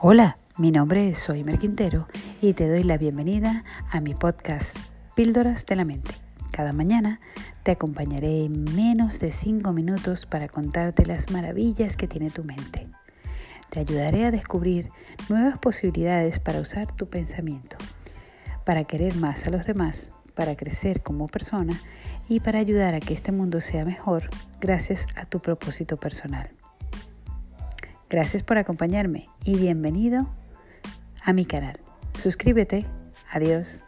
Hola, mi nombre es Soy Quintero y te doy la bienvenida a mi podcast Píldoras de la Mente. Cada mañana te acompañaré en menos de 5 minutos para contarte las maravillas que tiene tu mente. Te ayudaré a descubrir nuevas posibilidades para usar tu pensamiento, para querer más a los demás, para crecer como persona y para ayudar a que este mundo sea mejor gracias a tu propósito personal. Gracias por acompañarme y bienvenido a mi canal. Suscríbete. Adiós.